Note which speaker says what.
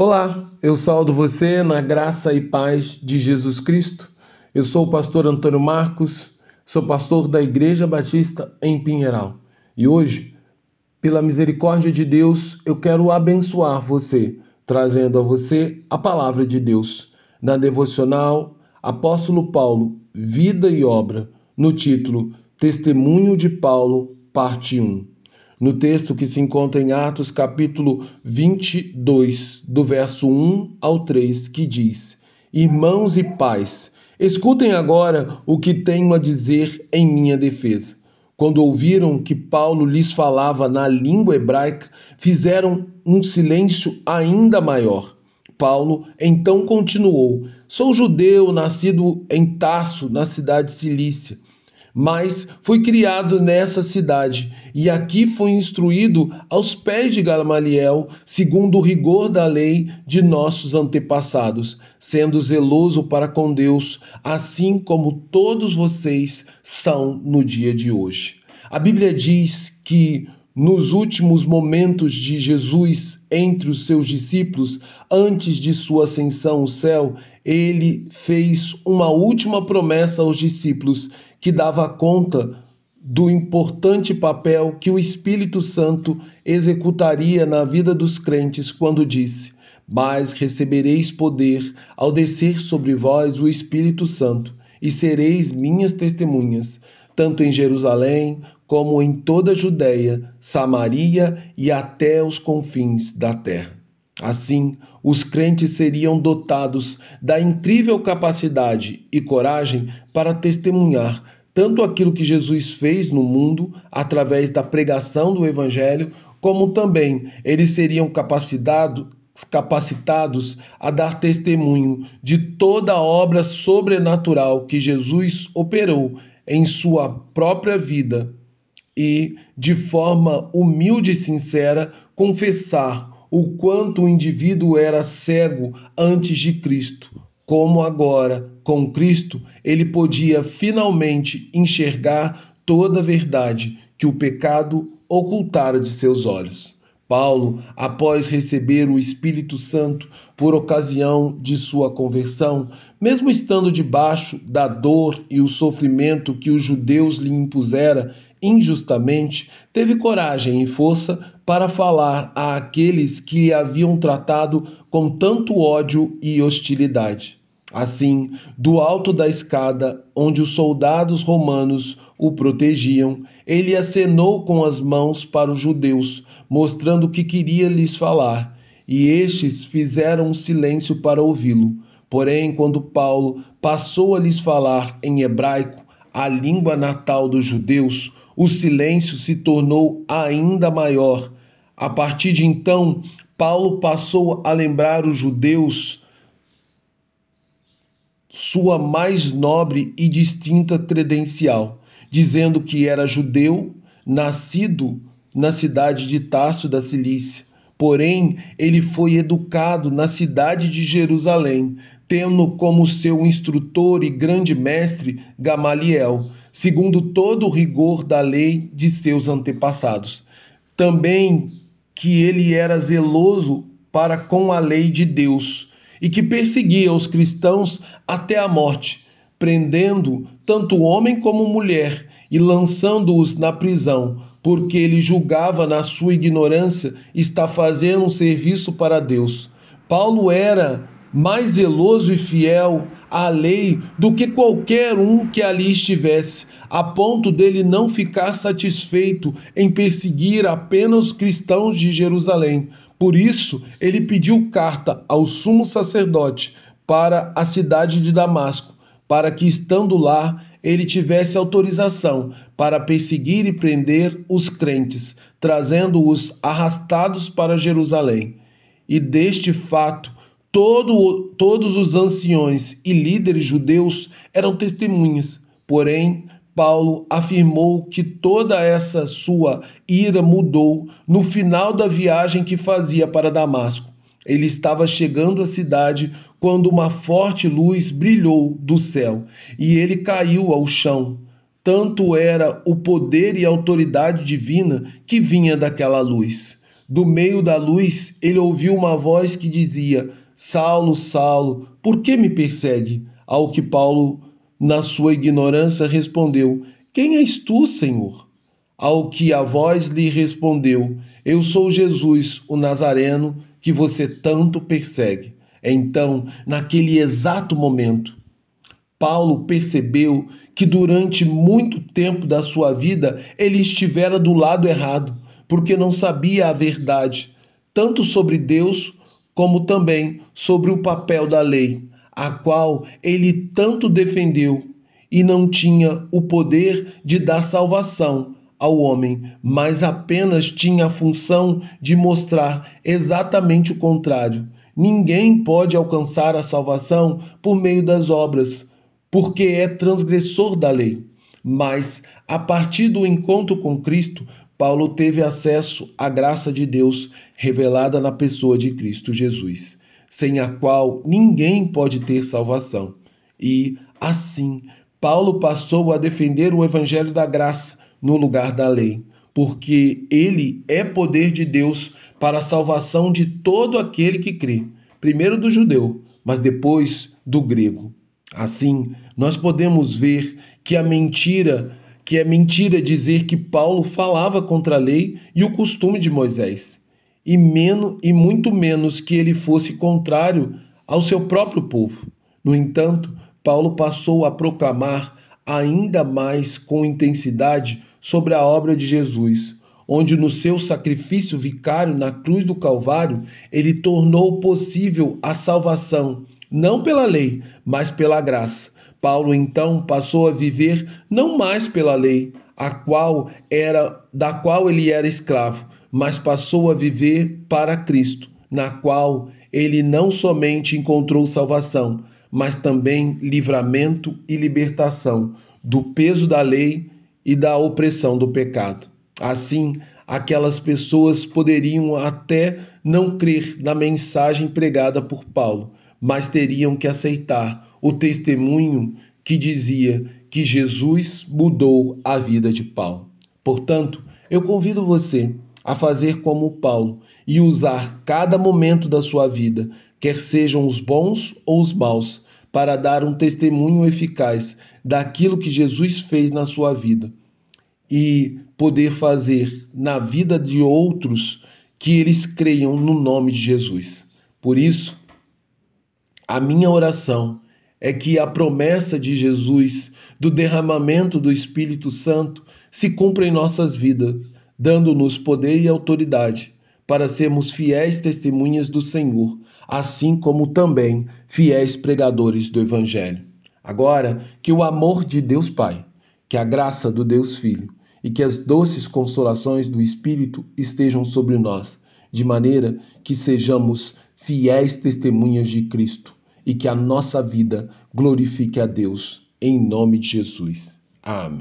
Speaker 1: Olá, eu saúdo você na graça e paz de Jesus Cristo. Eu sou o pastor Antônio Marcos, sou pastor da Igreja Batista em Pinheiral. E hoje, pela misericórdia de Deus, eu quero abençoar você, trazendo a você a palavra de Deus, na devocional Apóstolo Paulo, Vida e Obra, no título Testemunho de Paulo, parte 1 no texto que se encontra em Atos capítulo 22, do verso 1 ao 3, que diz: Irmãos e pais, escutem agora o que tenho a dizer em minha defesa. Quando ouviram que Paulo lhes falava na língua hebraica, fizeram um silêncio ainda maior. Paulo então continuou: Sou judeu, nascido em Tarso, na cidade cilícia mas fui criado nessa cidade e aqui fui instruído aos pés de Gamaliel, segundo o rigor da lei de nossos antepassados, sendo zeloso para com Deus, assim como todos vocês são no dia de hoje. A Bíblia diz que nos últimos momentos de Jesus entre os seus discípulos, antes de sua ascensão ao céu, ele fez uma última promessa aos discípulos que dava conta do importante papel que o Espírito Santo executaria na vida dos crentes quando disse: Mas recebereis poder ao descer sobre vós o Espírito Santo, e sereis minhas testemunhas, tanto em Jerusalém como em toda a Judéia, Samaria e até os confins da terra. Assim, os crentes seriam dotados da incrível capacidade e coragem para testemunhar tanto aquilo que Jesus fez no mundo através da pregação do Evangelho, como também eles seriam capacitados capacitados a dar testemunho de toda a obra sobrenatural que Jesus operou em sua própria vida e, de forma humilde e sincera, confessar o quanto o indivíduo era cego antes de Cristo, como agora, com Cristo, ele podia finalmente enxergar toda a verdade que o pecado ocultara de seus olhos. Paulo, após receber o Espírito Santo por ocasião de sua conversão, mesmo estando debaixo da dor e o sofrimento que os judeus lhe impusera injustamente, teve coragem e força para falar àqueles que lhe haviam tratado com tanto ódio e hostilidade. Assim, do alto da escada, onde os soldados romanos o protegiam, ele acenou com as mãos para os judeus, mostrando que queria lhes falar, e estes fizeram um silêncio para ouvi-lo. Porém, quando Paulo passou a lhes falar em hebraico, a língua natal dos judeus, o silêncio se tornou ainda maior a partir de então, Paulo passou a lembrar os judeus sua mais nobre e distinta credencial, dizendo que era judeu, nascido na cidade de Tarso da Cilícia. Porém, ele foi educado na cidade de Jerusalém, tendo como seu instrutor e grande mestre Gamaliel, segundo todo o rigor da lei de seus antepassados. Também que ele era zeloso para com a lei de Deus e que perseguia os cristãos até a morte, prendendo tanto homem como mulher e lançando-os na prisão, porque ele julgava na sua ignorância estar fazendo um serviço para Deus. Paulo era mais zeloso e fiel à lei do que qualquer um que ali estivesse, a ponto dele não ficar satisfeito em perseguir apenas os cristãos de Jerusalém. Por isso, ele pediu carta ao sumo sacerdote para a cidade de Damasco, para que, estando lá, ele tivesse autorização para perseguir e prender os crentes, trazendo-os arrastados para Jerusalém. E deste fato, todo, todos os anciões e líderes judeus eram testemunhas. Porém, Paulo afirmou que toda essa sua ira mudou no final da viagem que fazia para Damasco. Ele estava chegando à cidade quando uma forte luz brilhou do céu e ele caiu ao chão. Tanto era o poder e autoridade divina que vinha daquela luz. do meio da luz, ele ouviu uma voz que dizia: Saulo, Saulo, por que me persegue? Ao que Paulo, na sua ignorância, respondeu: Quem és tu, Senhor? Ao que a voz lhe respondeu: Eu sou Jesus, o Nazareno, que você tanto persegue. Então, naquele exato momento, Paulo percebeu que durante muito tempo da sua vida ele estivera do lado errado, porque não sabia a verdade, tanto sobre Deus como também sobre o papel da lei, a qual ele tanto defendeu e não tinha o poder de dar salvação ao homem, mas apenas tinha a função de mostrar exatamente o contrário. Ninguém pode alcançar a salvação por meio das obras porque é transgressor da lei. Mas, a partir do encontro com Cristo, Paulo teve acesso à graça de Deus revelada na pessoa de Cristo Jesus, sem a qual ninguém pode ter salvação. E, assim, Paulo passou a defender o evangelho da graça no lugar da lei, porque ele é poder de Deus para a salvação de todo aquele que crê, primeiro do judeu, mas depois do grego. Assim, nós podemos ver que a mentira, que é mentira dizer que Paulo falava contra a lei e o costume de Moisés, e menos e muito menos que ele fosse contrário ao seu próprio povo. No entanto, Paulo passou a proclamar ainda mais com intensidade sobre a obra de Jesus, onde no seu sacrifício vicário na cruz do Calvário, ele tornou possível a salvação não pela lei, mas pela graça. Paulo então passou a viver não mais pela lei, a qual era da qual ele era escravo, mas passou a viver para Cristo, na qual ele não somente encontrou salvação, mas também livramento e libertação do peso da lei e da opressão do pecado. Assim, aquelas pessoas poderiam até não crer na mensagem pregada por Paulo, mas teriam que aceitar o testemunho que dizia que Jesus mudou a vida de Paulo. Portanto, eu convido você a fazer como Paulo e usar cada momento da sua vida, quer sejam os bons ou os maus, para dar um testemunho eficaz daquilo que Jesus fez na sua vida e poder fazer na vida de outros que eles creiam no nome de Jesus. Por isso, a minha oração é que a promessa de Jesus do derramamento do Espírito Santo se cumpra em nossas vidas, dando-nos poder e autoridade para sermos fiéis testemunhas do Senhor, assim como também fiéis pregadores do Evangelho. Agora, que o amor de Deus Pai, que a graça do Deus Filho e que as doces consolações do Espírito estejam sobre nós, de maneira que sejamos fiéis testemunhas de Cristo e que a nossa vida glorifique a Deus. Em nome de Jesus. Amém.